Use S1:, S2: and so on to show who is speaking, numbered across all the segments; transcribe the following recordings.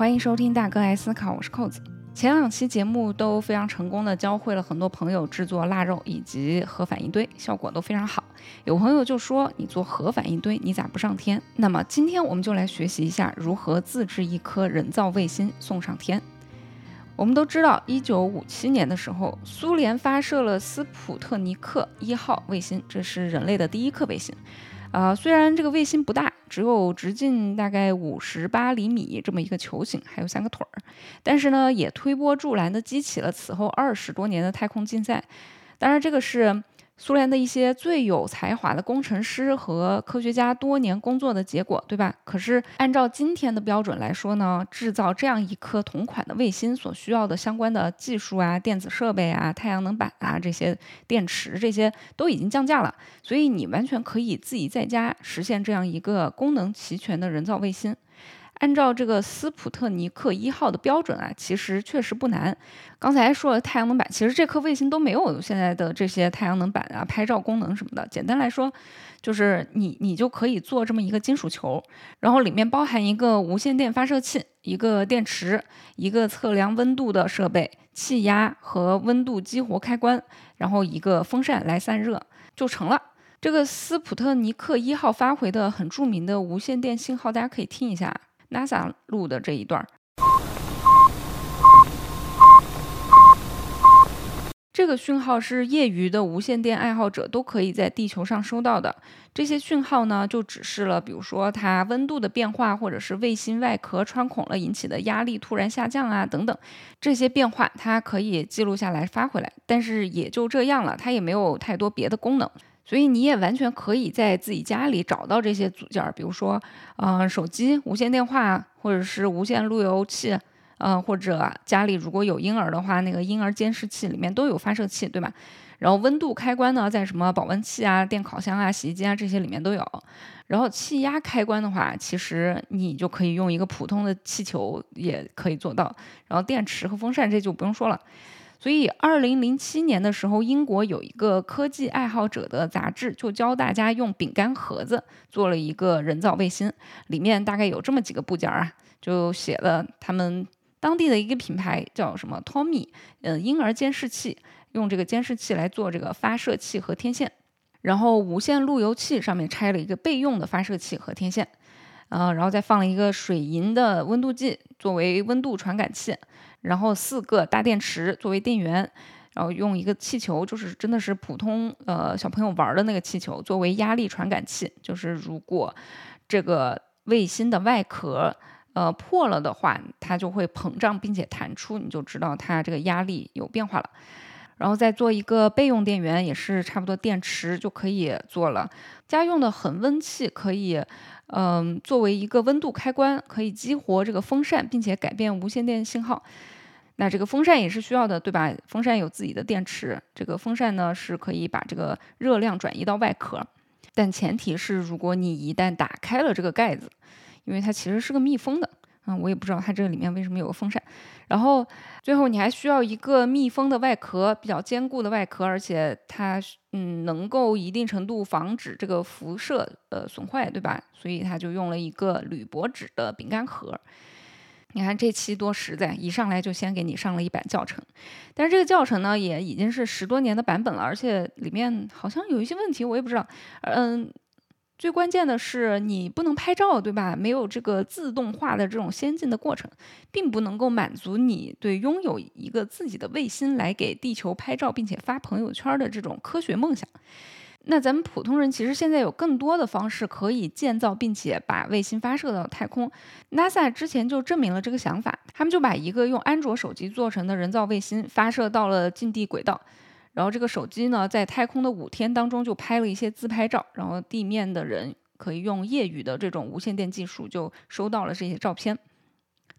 S1: 欢迎收听大哥爱思考，我是扣子。前两期节目都非常成功的教会了很多朋友制作腊肉以及核反应堆，效果都非常好。有朋友就说你做核反应堆，你咋不上天？那么今天我们就来学习一下如何自制一颗人造卫星送上天。我们都知道，一九五七年的时候，苏联发射了斯普特尼克一号卫星，这是人类的第一颗卫星。啊，虽然这个卫星不大，只有直径大概五十八厘米这么一个球形，还有三个腿儿，但是呢，也推波助澜的激起了此后二十多年的太空竞赛。当然，这个是。苏联的一些最有才华的工程师和科学家多年工作的结果，对吧？可是按照今天的标准来说呢，制造这样一颗同款的卫星所需要的相关的技术啊、电子设备啊、太阳能板啊这些电池这些都已经降价了，所以你完全可以自己在家实现这样一个功能齐全的人造卫星。按照这个斯普特尼克一号的标准啊，其实确实不难。刚才说了太阳能板，其实这颗卫星都没有现在的这些太阳能板啊、拍照功能什么的。简单来说，就是你你就可以做这么一个金属球，然后里面包含一个无线电发射器、一个电池、一个测量温度的设备、气压和温度激活开关，然后一个风扇来散热就成了。这个斯普特尼克一号发回的很著名的无线电信号，大家可以听一下。NASA 录的这一段，这个讯号是业余的无线电爱好者都可以在地球上收到的。这些讯号呢，就指示了，比如说它温度的变化，或者是卫星外壳穿孔了引起的压力突然下降啊，等等。这些变化它可以记录下来发回来，但是也就这样了，它也没有太多别的功能。所以你也完全可以在自己家里找到这些组件，比如说，嗯，手机无线电话，或者是无线路由器，嗯，或者家里如果有婴儿的话，那个婴儿监视器里面都有发射器，对吧？然后温度开关呢，在什么保温器啊、电烤箱啊、洗衣机啊这些里面都有。然后气压开关的话，其实你就可以用一个普通的气球也可以做到。然后电池和风扇这就不用说了。所以，二零零七年的时候，英国有一个科技爱好者的杂志，就教大家用饼干盒子做了一个人造卫星，里面大概有这么几个部件啊，就写了他们当地的一个品牌叫什么 Tommy，嗯，婴儿监视器，用这个监视器来做这个发射器和天线，然后无线路由器上面拆了一个备用的发射器和天线，呃，然后再放了一个水银的温度计作为温度传感器。然后四个大电池作为电源，然后用一个气球，就是真的是普通呃小朋友玩的那个气球作为压力传感器，就是如果这个卫星的外壳呃破了的话，它就会膨胀并且弹出，你就知道它这个压力有变化了。然后再做一个备用电源，也是差不多电池就可以做了。家用的恒温器可以。嗯，作为一个温度开关，可以激活这个风扇，并且改变无线电信号。那这个风扇也是需要的，对吧？风扇有自己的电池，这个风扇呢是可以把这个热量转移到外壳，但前提是如果你一旦打开了这个盖子，因为它其实是个密封的。嗯，我也不知道它这个里面为什么有个风扇。然后最后你还需要一个密封的外壳，比较坚固的外壳，而且它嗯能够一定程度防止这个辐射呃损坏，对吧？所以它就用了一个铝箔纸的饼干盒。你看这期多实在，一上来就先给你上了一版教程。但是这个教程呢也已经是十多年的版本了，而且里面好像有一些问题，我也不知道。嗯。最关键的是，你不能拍照，对吧？没有这个自动化的这种先进的过程，并不能够满足你对拥有一个自己的卫星来给地球拍照，并且发朋友圈的这种科学梦想。那咱们普通人其实现在有更多的方式可以建造，并且把卫星发射到太空。NASA 之前就证明了这个想法，他们就把一个用安卓手机做成的人造卫星发射到了近地轨道。然后这个手机呢，在太空的五天当中就拍了一些自拍照，然后地面的人可以用业余的这种无线电技术就收到了这些照片。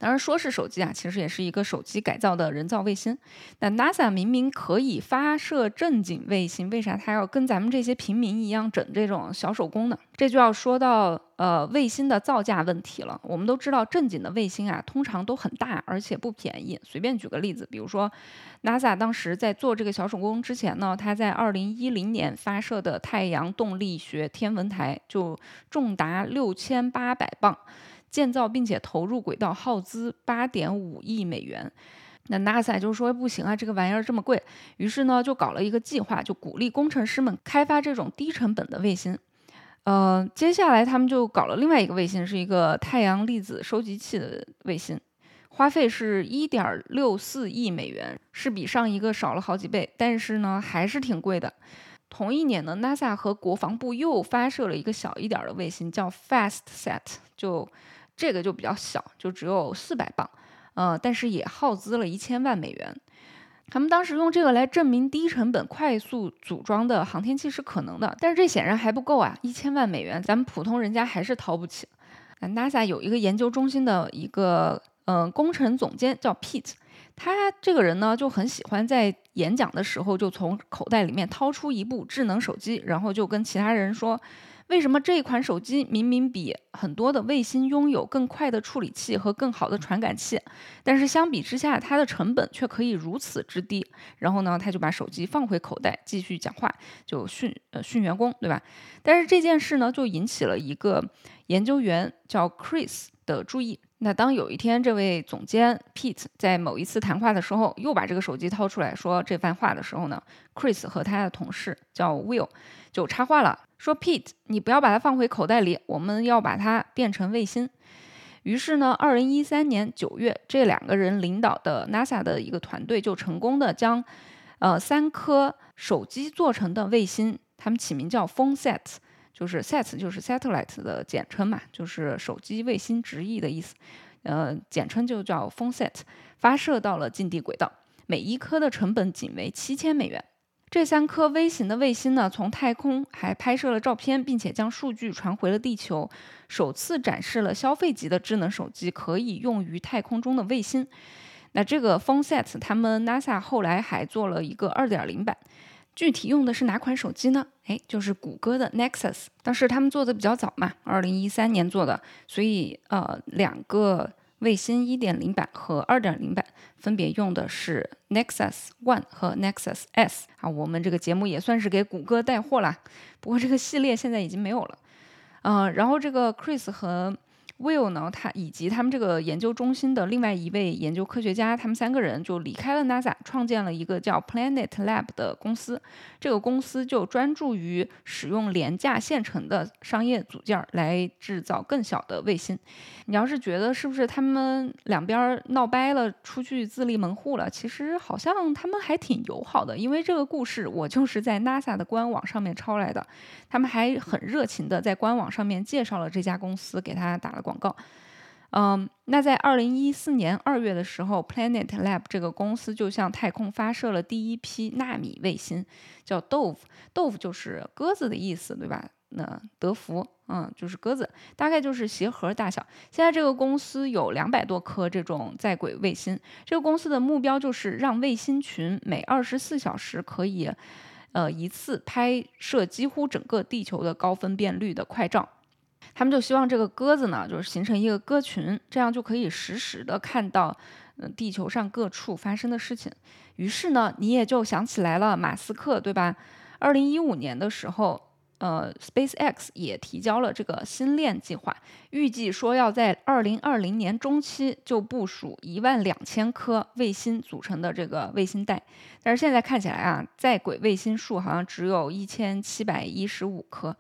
S1: 当然说是手机啊，其实也是一个手机改造的人造卫星。那 NASA 明明可以发射正经卫星，为啥它要跟咱们这些平民一样整这种小手工呢？这就要说到呃卫星的造价问题了。我们都知道正经的卫星啊，通常都很大，而且不便宜。随便举个例子，比如说 NASA 当时在做这个小手工之前呢，它在2010年发射的太阳动力学天文台就重达六千八百磅。建造并且投入轨道耗资八点五亿美元。那 NASA 就说不行啊，这个玩意儿这么贵，于是呢就搞了一个计划，就鼓励工程师们开发这种低成本的卫星。呃，接下来他们就搞了另外一个卫星，是一个太阳粒子收集器的卫星，花费是一点六四亿美元，是比上一个少了好几倍，但是呢还是挺贵的。同一年呢，NASA 和国防部又发射了一个小一点的卫星，叫 FastSat，就这个就比较小，就只有四百磅，呃，但是也耗资了一千万美元。他们当时用这个来证明低成本、快速组装的航天器是可能的，但是这显然还不够啊！一千万美元，咱们普通人家还是掏不起。NASA 有一个研究中心的一个嗯工程总监叫 Pete，他这个人呢就很喜欢在演讲的时候就从口袋里面掏出一部智能手机，然后就跟其他人说。为什么这一款手机明明比很多的卫星拥有更快的处理器和更好的传感器，但是相比之下，它的成本却可以如此之低？然后呢，他就把手机放回口袋，继续讲话，就训呃训员工，对吧？但是这件事呢，就引起了一个研究员叫 Chris 的注意。那当有一天，这位总监 Pete 在某一次谈话的时候，又把这个手机掏出来说这番话的时候呢，Chris 和他的同事叫 Will 就插话了，说 Pete，你不要把它放回口袋里，我们要把它变成卫星。于是呢，二零一三年九月，这两个人领导的 NASA 的一个团队就成功的将呃三颗手机做成的卫星，他们起名叫 PhoneSat。就是 sat 就是 satellite 的简称嘛，就是手机卫星直译的意思，呃，简称就叫 phone sat，发射到了近地轨道，每一颗的成本仅为七千美元。这三颗微型的卫星呢，从太空还拍摄了照片，并且将数据传回了地球，首次展示了消费级的智能手机可以用于太空中的卫星。那这个 phone Set，他们 NASA 后来还做了一个二点零版。具体用的是哪款手机呢？哎，就是谷歌的 Nexus。当时他们做的比较早嘛，二零一三年做的，所以呃，两个卫星一点零版和二点零版分别用的是 Nexus One 和 Nexus S 啊。我们这个节目也算是给谷歌带货啦，不过这个系列现在已经没有了。嗯，然后这个 Chris 和 Will 呢，他以及他们这个研究中心的另外一位研究科学家，他们三个人就离开了 NASA，创建了一个叫 Planet Lab 的公司。这个公司就专注于使用廉价现成的商业组件来制造更小的卫星。你要是觉得是不是他们两边闹掰了，出去自立门户了，其实好像他们还挺友好的。因为这个故事我就是在 NASA 的官网上面抄来的，他们还很热情的在官网上面介绍了这家公司，给他打了广。广告，嗯，那在二零一四年二月的时候，Planet Lab 这个公司就向太空发射了第一批纳米卫星，叫 Dove，Dove 就是鸽子的意思，对吧？那德福，嗯，就是鸽子，大概就是鞋盒大小。现在这个公司有两百多颗这种在轨卫星，这个公司的目标就是让卫星群每二十四小时可以，呃，一次拍摄几乎整个地球的高分辨率的快照。他们就希望这个鸽子呢，就是形成一个鸽群，这样就可以实时的看到，嗯，地球上各处发生的事情。于是呢，你也就想起来了，马斯克，对吧？二零一五年的时候，呃，SpaceX 也提交了这个星链计划，预计说要在二零二零年中期就部署一万两千颗卫星组成的这个卫星带。但是现在看起来啊，在轨卫星数好像只有一千七百一十五颗。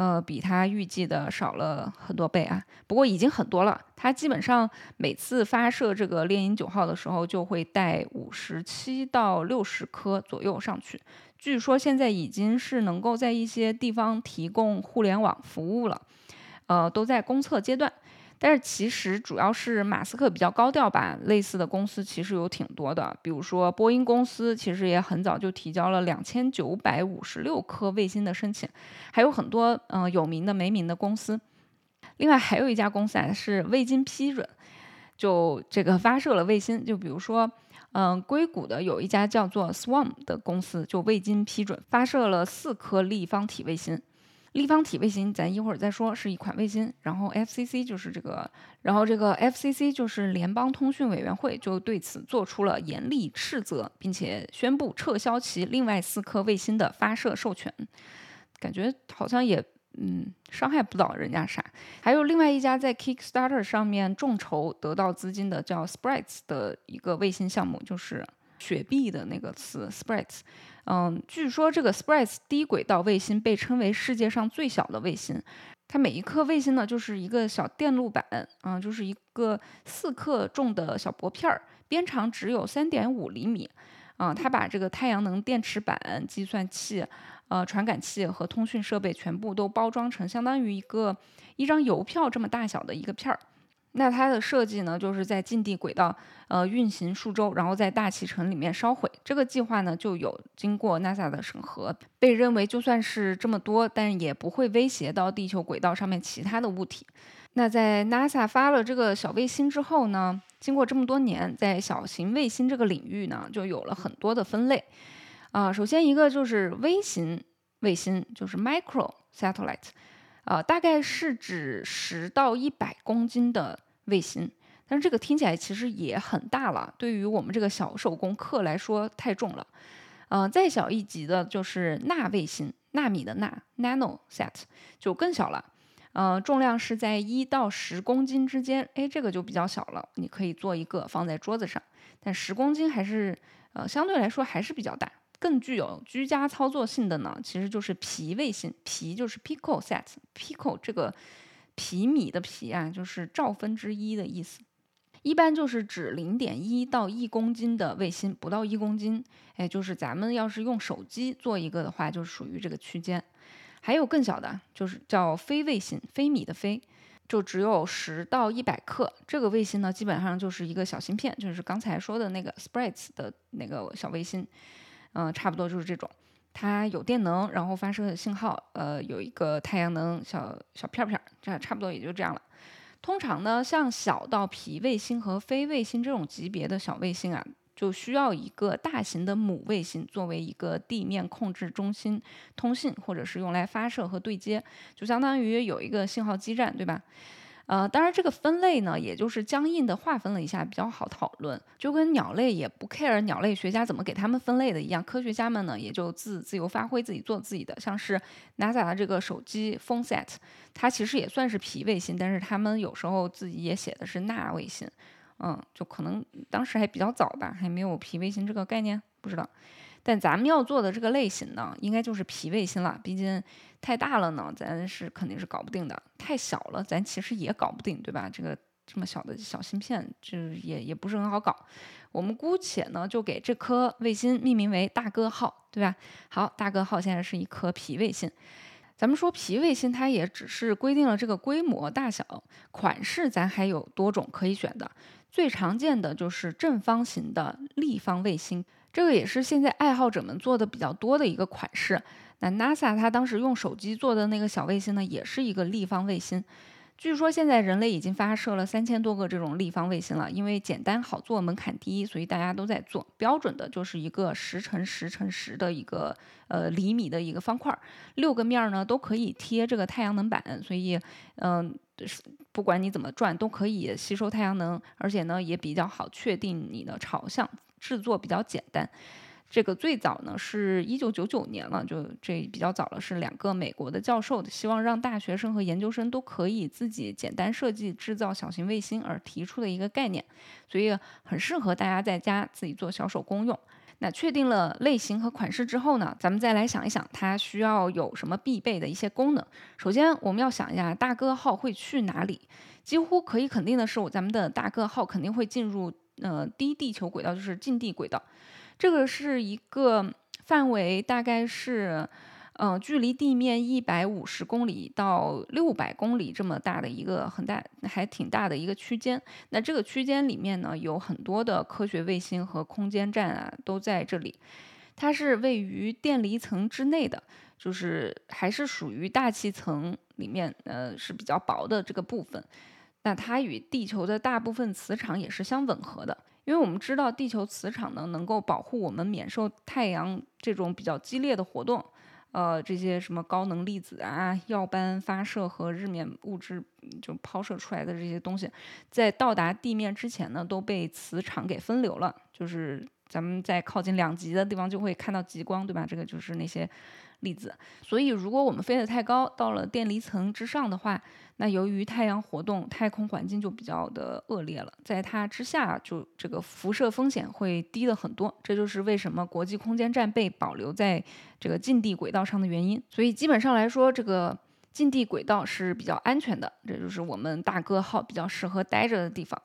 S1: 呃，比他预计的少了很多倍啊，不过已经很多了。他基本上每次发射这个猎鹰九号的时候，就会带五十七到六十颗左右上去。据说现在已经是能够在一些地方提供互联网服务了，呃，都在公测阶段。但是其实主要是马斯克比较高调吧，类似的公司其实有挺多的，比如说波音公司其实也很早就提交了两千九百五十六颗卫星的申请，还有很多嗯有名的没名的公司。另外还有一家公司啊是未经批准就这个发射了卫星，就比如说嗯硅谷的有一家叫做 Swarm 的公司就未经批准发射了四颗立方体卫星。立方体卫星，咱一会儿再说，是一款卫星。然后 FCC 就是这个，然后这个 FCC 就是联邦通讯委员会，就对此做出了严厉斥责，并且宣布撤销其另外四颗卫星的发射授权。感觉好像也嗯，伤害不到人家啥。还有另外一家在 Kickstarter 上面众筹得到资金的叫 Sprites 的一个卫星项目，就是雪碧的那个词 Sprites。嗯，据说这个 Sprites 低轨道卫星被称为世界上最小的卫星。它每一颗卫星呢，就是一个小电路板，啊，就是一个四克重的小薄片儿，边长只有三点五厘米，啊，它把这个太阳能电池板、计算器、呃传感器和通讯设备全部都包装成相当于一个一张邮票这么大小的一个片儿。那它的设计呢，就是在近地轨道呃运行数周，然后在大气层里面烧毁。这个计划呢，就有经过 NASA 的审核，被认为就算是这么多，但也不会威胁到地球轨道上面其他的物体。那在 NASA 发了这个小卫星之后呢，经过这么多年，在小型卫星这个领域呢，就有了很多的分类。啊，首先一个就是微型卫星，就是 micro satellite。呃，大概是指十到一百公斤的卫星，但是这个听起来其实也很大了，对于我们这个小手工课来说太重了。呃，再小一级的就是纳卫星，纳米的纳 （nano set） 就更小了，呃，重量是在一到十公斤之间，哎，这个就比较小了，你可以做一个放在桌子上，但十公斤还是呃相对来说还是比较大。更具有居家操作性的呢，其实就是皮卫星，皮就是 picosat，pico 这个皮米的皮啊，就是兆分之一的意思，一般就是指零点一到一公斤的卫星，不到一公斤，哎，就是咱们要是用手机做一个的话，就属于这个区间。还有更小的，就是叫非卫星，非米的非，就只有十到一百克。这个卫星呢，基本上就是一个小芯片，就是刚才说的那个 Sprites 的那个小卫星。嗯，差不多就是这种，它有电能，然后发射信号，呃，有一个太阳能小小片片，这差不多也就这样了。通常呢，像小到皮卫星和非卫星这种级别的小卫星啊，就需要一个大型的母卫星作为一个地面控制中心通信，或者是用来发射和对接，就相当于有一个信号基站，对吧？呃，当然这个分类呢，也就是僵硬的划分了一下，比较好讨论。就跟鸟类也不 care 鸟类学家怎么给他们分类的一样，科学家们呢也就自自由发挥，自己做自己的。像是 NASA 的这个手机 PhoneSat，它其实也算是皮卫星，但是他们有时候自己也写的是钠卫星。嗯，就可能当时还比较早吧，还没有皮卫星这个概念，不知道。但咱们要做的这个类型呢，应该就是皮卫星了。毕竟太大了呢，咱是肯定是搞不定的；太小了，咱其实也搞不定，对吧？这个这么小的小芯片，就也也不是很好搞。我们姑且呢，就给这颗卫星命名为“大哥号”，对吧？好，大哥号现在是一颗皮卫星。咱们说皮卫星，它也只是规定了这个规模、大小、款式，咱还有多种可以选的。最常见的就是正方形的立方卫星。这个也是现在爱好者们做的比较多的一个款式。那 NASA 它当时用手机做的那个小卫星呢，也是一个立方卫星。据说现在人类已经发射了三千多个这种立方卫星了，因为简单好做，门槛低，所以大家都在做。标准的就是一个十乘十乘十的一个呃厘米的一个方块，六个面儿呢都可以贴这个太阳能板，所以嗯，不管你怎么转都可以吸收太阳能，而且呢也比较好确定你的朝向。制作比较简单，这个最早呢是一九九九年了，就这比较早了，是两个美国的教授希望让大学生和研究生都可以自己简单设计制造小型卫星而提出的一个概念，所以很适合大家在家自己做小手工用。那确定了类型和款式之后呢，咱们再来想一想它需要有什么必备的一些功能。首先我们要想一下大哥号会去哪里，几乎可以肯定的是，咱们的大哥号肯定会进入。呃，低地球轨道就是近地轨道，这个是一个范围，大概是，呃，距离地面一百五十公里到六百公里这么大的一个很大，还挺大的一个区间。那这个区间里面呢，有很多的科学卫星和空间站啊，都在这里。它是位于电离层之内的，就是还是属于大气层里面，呃，是比较薄的这个部分。那它与地球的大部分磁场也是相吻合的，因为我们知道地球磁场呢能够保护我们免受太阳这种比较激烈的活动，呃，这些什么高能粒子啊、耀斑发射和日冕物质就抛射出来的这些东西，在到达地面之前呢都被磁场给分流了。就是咱们在靠近两极的地方就会看到极光，对吧？这个就是那些粒子。所以，如果我们飞得太高，到了电离层之上的话，那由于太阳活动，太空环境就比较的恶劣了，在它之下，就这个辐射风险会低了很多。这就是为什么国际空间站被保留在这个近地轨道上的原因。所以，基本上来说，这个近地轨道是比较安全的，这就是我们大哥号比较适合待着的地方。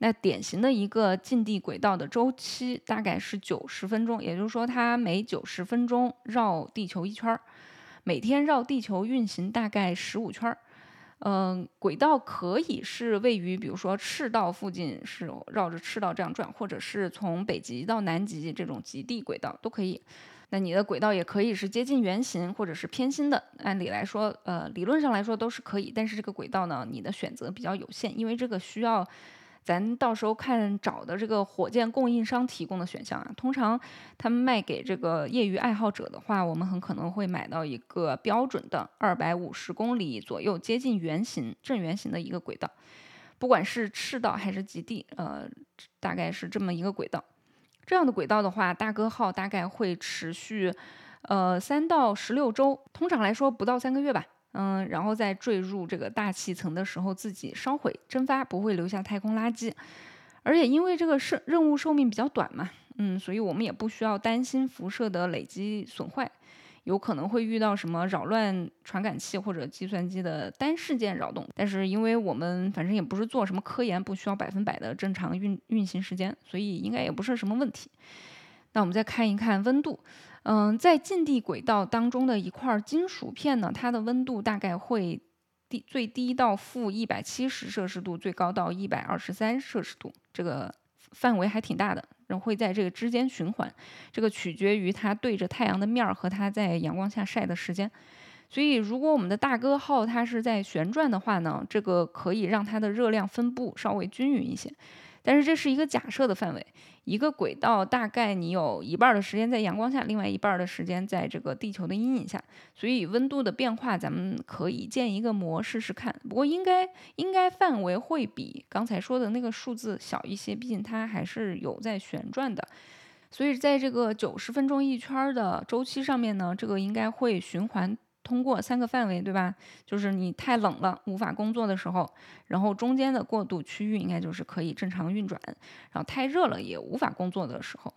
S1: 那典型的一个近地轨道的周期大概是九十分钟，也就是说，它每九十分钟绕地球一圈儿，每天绕地球运行大概十五圈儿。嗯，轨道可以是位于，比如说赤道附近，是绕着赤道这样转，或者是从北极到南极这种极地轨道都可以。那你的轨道也可以是接近圆形，或者是偏心的。按理来说，呃，理论上来说都是可以，但是这个轨道呢，你的选择比较有限，因为这个需要。咱到时候看找的这个火箭供应商提供的选项啊，通常他们卖给这个业余爱好者的话，我们很可能会买到一个标准的二百五十公里左右接近圆形正圆形的一个轨道，不管是赤道还是极地，呃，大概是这么一个轨道。这样的轨道的话，大哥号大概会持续呃三到十六周，通常来说不到三个月吧。嗯，然后在坠入这个大气层的时候，自己烧毁蒸发，不会留下太空垃圾。而且因为这个是任务寿命比较短嘛，嗯，所以我们也不需要担心辐射的累积损坏，有可能会遇到什么扰乱传感器或者计算机的单事件扰动。但是因为我们反正也不是做什么科研，不需要百分百的正常运运行时间，所以应该也不是什么问题。那我们再看一看温度。嗯，在近地轨道当中的一块金属片呢，它的温度大概会低，最低到负一百七十摄氏度，最高到一百二十三摄氏度，这个范围还挺大的，然后会在这个之间循环。这个取决于它对着太阳的面儿和它在阳光下晒的时间。所以，如果我们的大哥号它是在旋转的话呢，这个可以让它的热量分布稍微均匀一些。但是这是一个假设的范围，一个轨道大概你有一半的时间在阳光下，另外一半的时间在这个地球的阴影下，所以温度的变化咱们可以建一个模试试看。不过应该应该范围会比刚才说的那个数字小一些，毕竟它还是有在旋转的，所以在这个九十分钟一圈的周期上面呢，这个应该会循环。通过三个范围，对吧？就是你太冷了无法工作的时候，然后中间的过渡区域应该就是可以正常运转，然后太热了也无法工作的时候，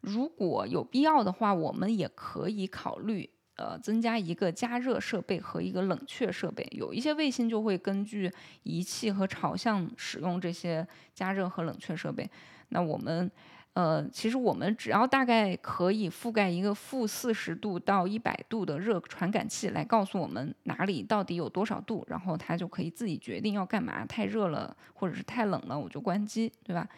S1: 如果有必要的话，我们也可以考虑呃增加一个加热设备和一个冷却设备。有一些卫星就会根据仪器和朝向使用这些加热和冷却设备。那我们。呃，其实我们只要大概可以覆盖一个负四十度到一百度的热传感器，来告诉我们哪里到底有多少度，然后它就可以自己决定要干嘛。太热了或者是太冷了，我就关机，对吧？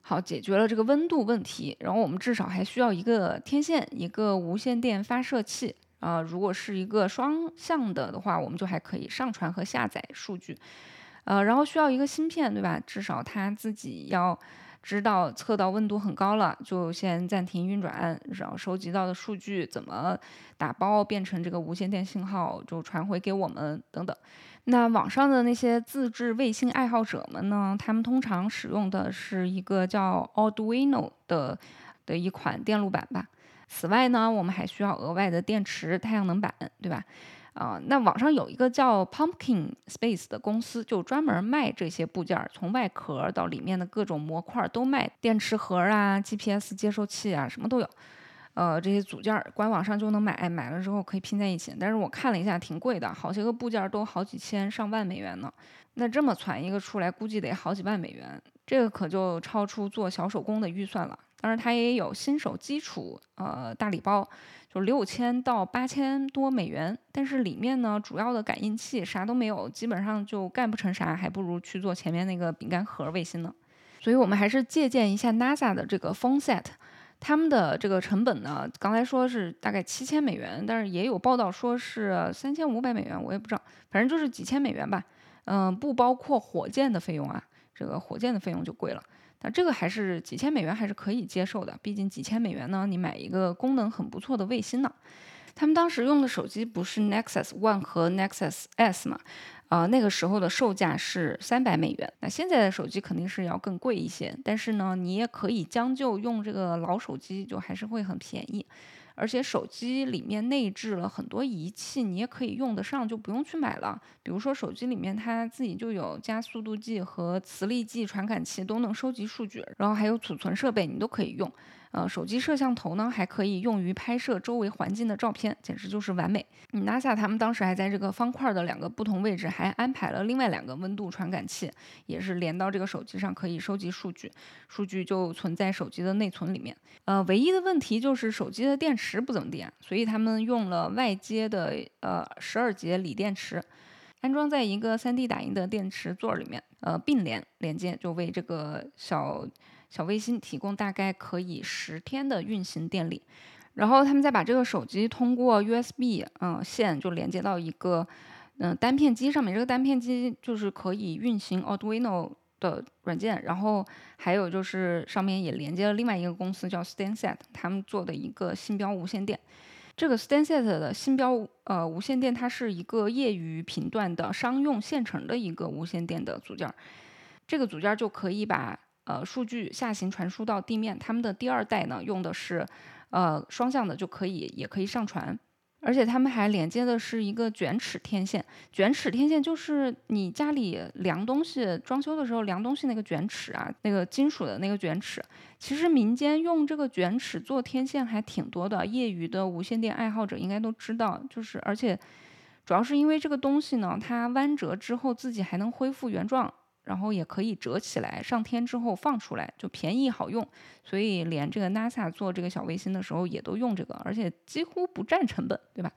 S1: 好，解决了这个温度问题，然后我们至少还需要一个天线，一个无线电发射器。啊，如果是一个双向的的话，我们就还可以上传和下载数据。呃，然后需要一个芯片，对吧？至少它自己要。知道测到温度很高了，就先暂停运转，然后收集到的数据怎么打包变成这个无线电信号，就传回给我们等等。那网上的那些自制卫星爱好者们呢？他们通常使用的是一个叫 Arduino 的的一款电路板吧。此外呢，我们还需要额外的电池、太阳能板，对吧？啊，那网上有一个叫 Pumpkin Space 的公司，就专门卖这些部件，从外壳到里面的各种模块都卖，电池盒啊、GPS 接收器啊，什么都有。呃，这些组件官网上就能买，买了之后可以拼在一起。但是我看了一下，挺贵的，好些个部件都好几千上万美元呢。那这么攒一个出来，估计得好几万美元，这个可就超出做小手工的预算了。当然，它也有新手基础呃大礼包。就六千到八千多美元，但是里面呢，主要的感应器啥都没有，基本上就干不成啥，还不如去做前面那个饼干盒卫星呢。所以我们还是借鉴一下 NASA 的这个 Phone Set，他们的这个成本呢，刚才说是大概七千美元，但是也有报道说是三千五百美元，我也不知道，反正就是几千美元吧。嗯，不包括火箭的费用啊，这个火箭的费用就贵了。那这个还是几千美元还是可以接受的，毕竟几千美元呢，你买一个功能很不错的卫星呢。他们当时用的手机不是 Nexus One 和 Nexus S 嘛？啊，那个时候的售价是三百美元。那现在的手机肯定是要更贵一些，但是呢，你也可以将就用这个老手机，就还是会很便宜。而且手机里面内置了很多仪器，你也可以用得上，就不用去买了。比如说手机里面它自己就有加速度计和磁力计传感器，都能收集数据，然后还有储存设备，你都可以用。呃，手机摄像头呢还可以用于拍摄周围环境的照片，简直就是完美。NASA 他们当时还在这个方块的两个不同位置还安排了另外两个温度传感器，也是连到这个手机上可以收集数据，数据就存在手机的内存里面。呃，唯一的问题就是手机的电池不怎么电，所以他们用了外接的呃十二节锂电池，安装在一个 3D 打印的电池座里面，呃并联连接，就为这个小。小卫星提供大概可以十天的运行电力，然后他们再把这个手机通过 USB 嗯线就连接到一个嗯单片机上面，这个单片机就是可以运行 Arduino 的软件，然后还有就是上面也连接了另外一个公司叫 StanSet，他们做的一个信标无线电。这个 StanSet 的信标呃无线电，它是一个业余频段的商用现成的一个无线电的组件，这个组件就可以把呃，数据下行传输到地面，他们的第二代呢用的是，呃，双向的就可以，也可以上传，而且他们还连接的是一个卷尺天线。卷尺天线就是你家里量东西、装修的时候量东西那个卷尺啊，那个金属的那个卷尺。其实民间用这个卷尺做天线还挺多的，业余的无线电爱好者应该都知道。就是而且主要是因为这个东西呢，它弯折之后自己还能恢复原状。然后也可以折起来，上天之后放出来，就便宜好用。所以连这个 NASA 做这个小卫星的时候也都用这个，而且几乎不占成本，对吧？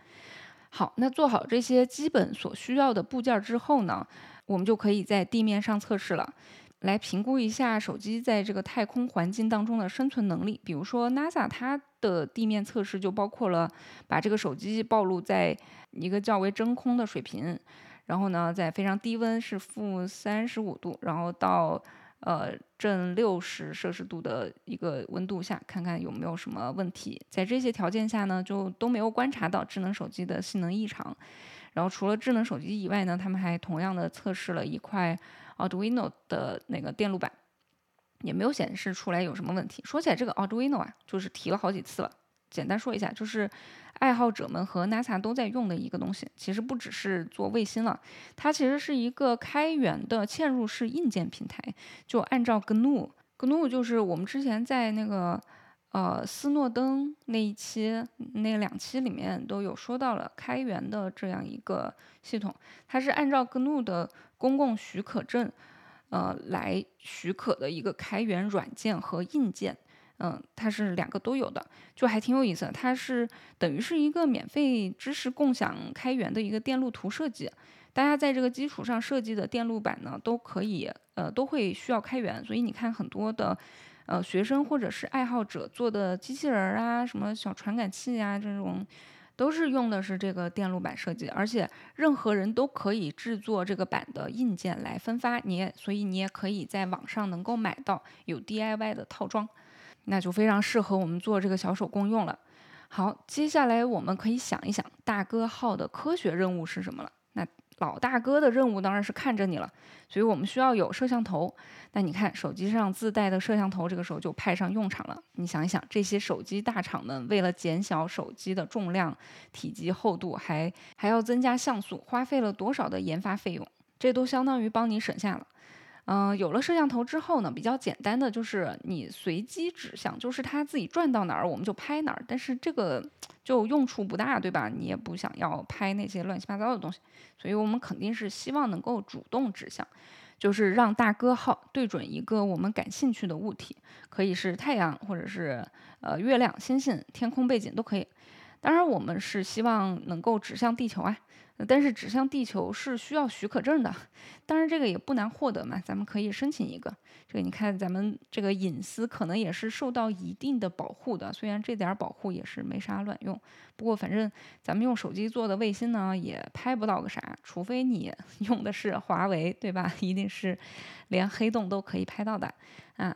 S1: 好，那做好这些基本所需要的部件之后呢，我们就可以在地面上测试了，来评估一下手机在这个太空环境当中的生存能力。比如说 NASA 它的地面测试就包括了把这个手机暴露在一个较为真空的水平。然后呢，在非常低温是负三十五度，然后到呃正六十摄氏度的一个温度下，看看有没有什么问题。在这些条件下呢，就都没有观察到智能手机的性能异常。然后除了智能手机以外呢，他们还同样的测试了一块 Arduino 的那个电路板，也没有显示出来有什么问题。说起来，这个 Arduino 啊，就是提了好几次了。简单说一下，就是爱好者们和 NASA 都在用的一个东西。其实不只是做卫星了，它其实是一个开源的嵌入式硬件平台。就按照 GNU，GNU 就是我们之前在那个呃斯诺登那一期、那两期里面都有说到了开源的这样一个系统。它是按照 GNU 的公共许可证呃来许可的一个开源软件和硬件。嗯，它是两个都有的，就还挺有意思。它是等于是一个免费知识共享开源的一个电路图设计，大家在这个基础上设计的电路板呢，都可以呃都会需要开源。所以你看很多的呃学生或者是爱好者做的机器人啊，什么小传感器啊这种，都是用的是这个电路板设计，而且任何人都可以制作这个板的硬件来分发。你也所以你也可以在网上能够买到有 DIY 的套装。那就非常适合我们做这个小手工用了。好，接下来我们可以想一想，大哥号的科学任务是什么了？那老大哥的任务当然是看着你了，所以我们需要有摄像头。那你看，手机上自带的摄像头，这个时候就派上用场了。你想一想，这些手机大厂们为了减小手机的重量、体积、厚度，还还要增加像素，花费了多少的研发费用？这都相当于帮你省下了。嗯，有了摄像头之后呢，比较简单的就是你随机指向，就是它自己转到哪儿我们就拍哪儿。但是这个 就用处不大，对吧？你也不想要拍那些乱七八糟的东西，所以我们肯定是希望能够主动指向，就是让大哥号对准一个我们感兴趣的物体，可以是太阳，或者是呃月亮、星星、天空背景都可以。当然，我们是希望能够指向地球啊。但是指向地球是需要许可证的，当然这个也不难获得嘛，咱们可以申请一个。这个你看，咱们这个隐私可能也是受到一定的保护的，虽然这点保护也是没啥卵用。不过反正咱们用手机做的卫星呢，也拍不到个啥，除非你 用的是华为，对吧？一定是连黑洞都可以拍到的啊。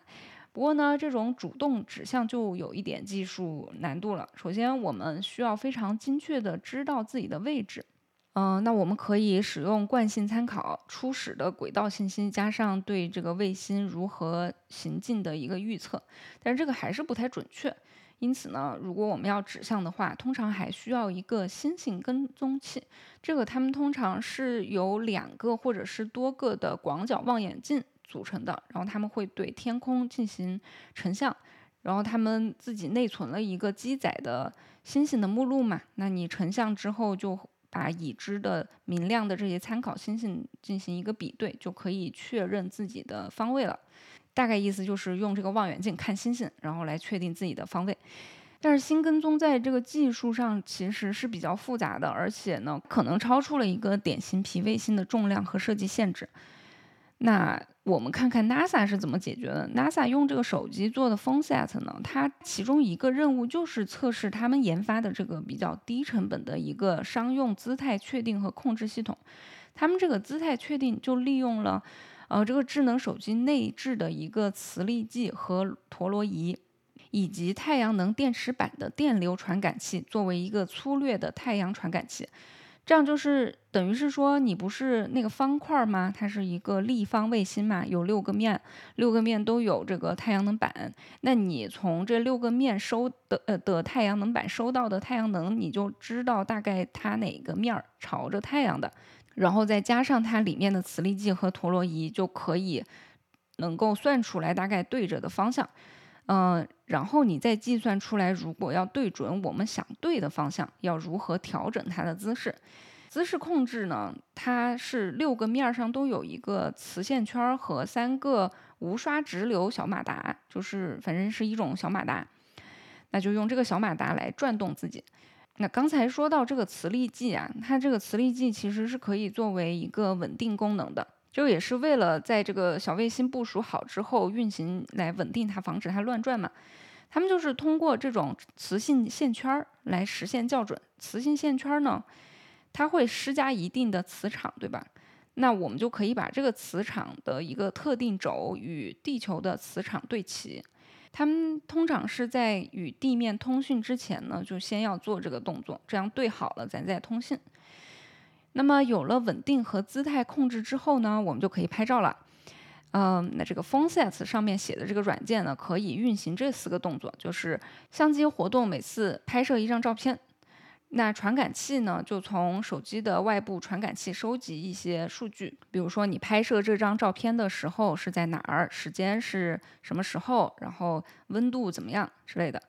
S1: 不过呢，这种主动指向就有一点技术难度了。首先，我们需要非常精确的知道自己的位置。嗯，那我们可以使用惯性参考初始的轨道信息，加上对这个卫星如何行进的一个预测，但是这个还是不太准确，因此呢，如果我们要指向的话，通常还需要一个星星跟踪器。这个它们通常是由两个或者是多个的广角望远镜组成的，然后他们会对天空进行成像，然后他们自己内存了一个机载的星星的目录嘛。那你成像之后，就把已知的明亮的这些参考星星进行一个比对，就可以确认自己的方位了。大概意思就是用这个望远镜看星星，然后来确定自己的方位。但是星跟踪在这个技术上其实是比较复杂的，而且呢，可能超出了一个典型皮卫星的重量和设计限制。那我们看看 NASA 是怎么解决的。NASA 用这个手机做的 PhoneSet 呢，它其中一个任务就是测试他们研发的这个比较低成本的一个商用姿态确定和控制系统。他们这个姿态确定就利用了。呃，这个智能手机内置的一个磁力计和陀螺仪，以及太阳能电池板的电流传感器，作为一个粗略的太阳传感器，这样就是等于是说，你不是那个方块吗？它是一个立方卫星嘛，有六个面，六个面都有这个太阳能板。那你从这六个面收的呃的太阳能板收到的太阳能，你就知道大概它哪个面儿朝着太阳的。然后再加上它里面的磁力计和陀螺仪，就可以能够算出来大概对着的方向。嗯，然后你再计算出来，如果要对准我们想对的方向，要如何调整它的姿势？姿势控制呢？它是六个面上都有一个磁线圈和三个无刷直流小马达，就是反正是一种小马达，那就用这个小马达来转动自己。那刚才说到这个磁力计啊，它这个磁力计其实是可以作为一个稳定功能的，就也是为了在这个小卫星部署好之后运行来稳定它，防止它乱转嘛。他们就是通过这种磁性线圈来实现校准。磁性线圈呢，它会施加一定的磁场，对吧？那我们就可以把这个磁场的一个特定轴与地球的磁场对齐。他们通常是在与地面通讯之前呢，就先要做这个动作，这样对好了，咱再通信。那么有了稳定和姿态控制之后呢，我们就可以拍照了。嗯，那这个 Phone Sets 上面写的这个软件呢，可以运行这四个动作，就是相机活动，每次拍摄一张照片。那传感器呢，就从手机的外部传感器收集一些数据，比如说你拍摄这张照片的时候是在哪儿，时间是什么时候，然后温度怎么样之类的。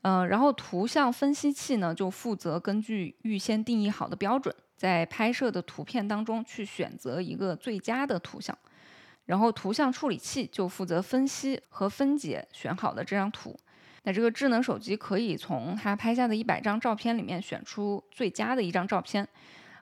S1: 嗯，然后图像分析器呢，就负责根据预先定义好的标准，在拍摄的图片当中去选择一个最佳的图像，然后图像处理器就负责分析和分解选好的这张图。那这个智能手机可以从它拍下的一百张照片里面选出最佳的一张照片。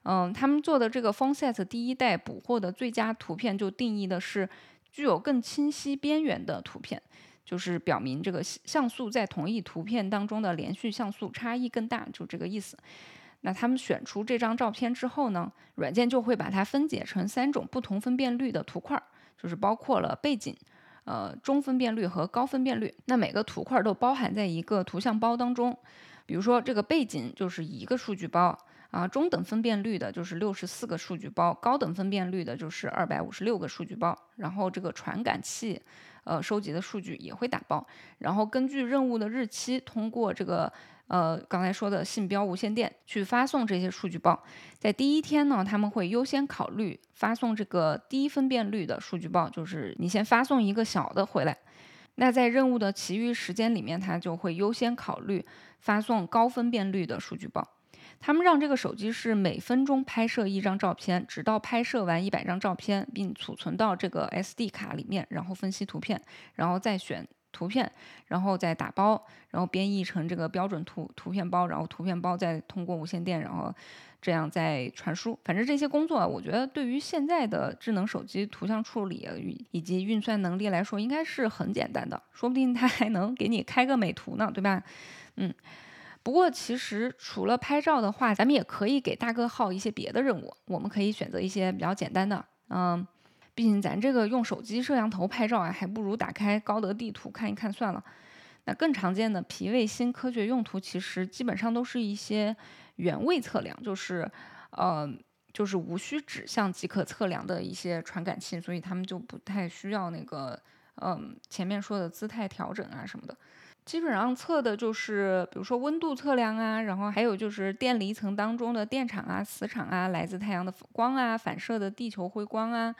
S1: 嗯，他们做的这个 PhoneSet 第一代捕获的最佳图片就定义的是具有更清晰边缘的图片，就是表明这个像素在同一图片当中的连续像素差异更大，就这个意思。那他们选出这张照片之后呢，软件就会把它分解成三种不同分辨率的图块，就是包括了背景。呃，中分辨率和高分辨率，那每个图块都包含在一个图像包当中。比如说，这个背景就是一个数据包啊，中等分辨率的就是六十四个数据包，高等分辨率的就是二百五十六个数据包。然后这个传感器，呃，收集的数据也会打包，然后根据任务的日期，通过这个。呃，刚才说的信标无线电去发送这些数据包，在第一天呢，他们会优先考虑发送这个低分辨率的数据包，就是你先发送一个小的回来。那在任务的其余时间里面，它就会优先考虑发送高分辨率的数据包。他们让这个手机是每分钟拍摄一张照片，直到拍摄完一百张照片，并储存到这个 SD 卡里面，然后分析图片，然后再选。图片，然后再打包，然后编译成这个标准图图片包，然后图片包再通过无线电，然后这样再传输。反正这些工作，我觉得对于现在的智能手机图像处理以及运算能力来说，应该是很简单的。说不定它还能给你开个美图呢，对吧？嗯。不过其实除了拍照的话，咱们也可以给大哥号一些别的任务。我们可以选择一些比较简单的，嗯。毕竟咱这个用手机摄像头拍照啊，还不如打开高德地图看一看算了。那更常见的皮卫星科学用途，其实基本上都是一些原位测量，就是呃，就是无需指向即可测量的一些传感器，所以他们就不太需要那个嗯前面说的姿态调整啊什么的。基本上测的就是，比如说温度测量啊，然后还有就是电离层当中的电场啊、磁场啊、来自太阳的光啊、反射的地球辉光啊。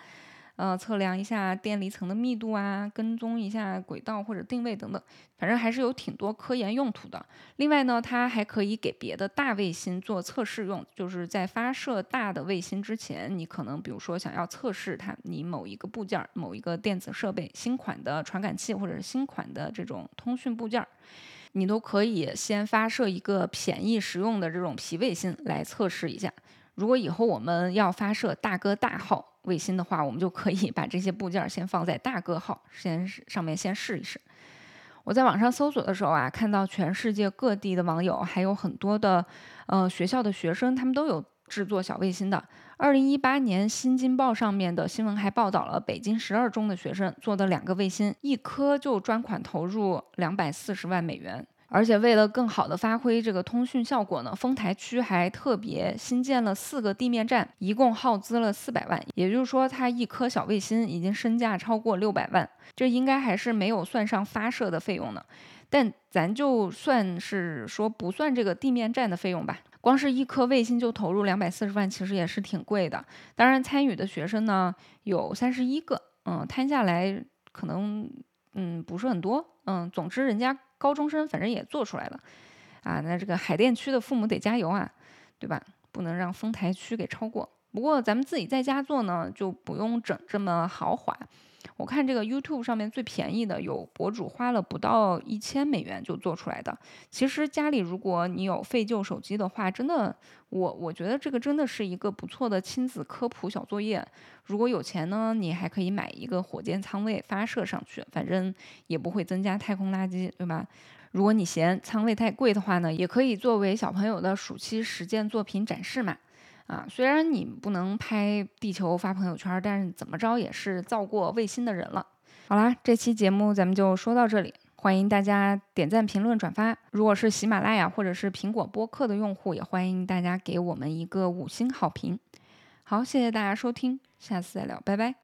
S1: 呃，测量一下电离层的密度啊，跟踪一下轨道或者定位等等，反正还是有挺多科研用途的。另外呢，它还可以给别的大卫星做测试用，就是在发射大的卫星之前，你可能比如说想要测试它，你某一个部件、某一个电子设备、新款的传感器或者是新款的这种通讯部件，你都可以先发射一个便宜实用的这种皮卫星来测试一下。如果以后我们要发射大哥大号，卫星的话，我们就可以把这些部件先放在大哥号，先上面先试一试。我在网上搜索的时候啊，看到全世界各地的网友，还有很多的呃学校的学生，他们都有制作小卫星的。二零一八年《新京报》上面的新闻还报道了北京十二中的学生做的两个卫星，一颗就专款投入两百四十万美元。而且为了更好的发挥这个通讯效果呢，丰台区还特别新建了四个地面站，一共耗资了四百万。也就是说，它一颗小卫星已经身价超过六百万，这应该还是没有算上发射的费用呢。但咱就算是说不算这个地面站的费用吧，光是一颗卫星就投入两百四十万，其实也是挺贵的。当然，参与的学生呢有三十一个，嗯，摊下来可能嗯不是很多，嗯，总之人家。高中生反正也做出来了，啊，那这个海淀区的父母得加油啊，对吧？不能让丰台区给超过。不过咱们自己在家做呢，就不用整这么豪华。我看这个 YouTube 上面最便宜的，有博主花了不到一千美元就做出来的。其实家里如果你有废旧手机的话，真的，我我觉得这个真的是一个不错的亲子科普小作业。如果有钱呢，你还可以买一个火箭舱位发射上去，反正也不会增加太空垃圾，对吧？如果你嫌舱位太贵的话呢，也可以作为小朋友的暑期实践作品展示嘛。啊，虽然你不能拍地球发朋友圈，但是怎么着也是造过卫星的人了。好啦，这期节目咱们就说到这里，欢迎大家点赞、评论、转发。如果是喜马拉雅或者是苹果播客的用户，也欢迎大家给我们一个五星好评。好，谢谢大家收听，下次再聊，拜拜。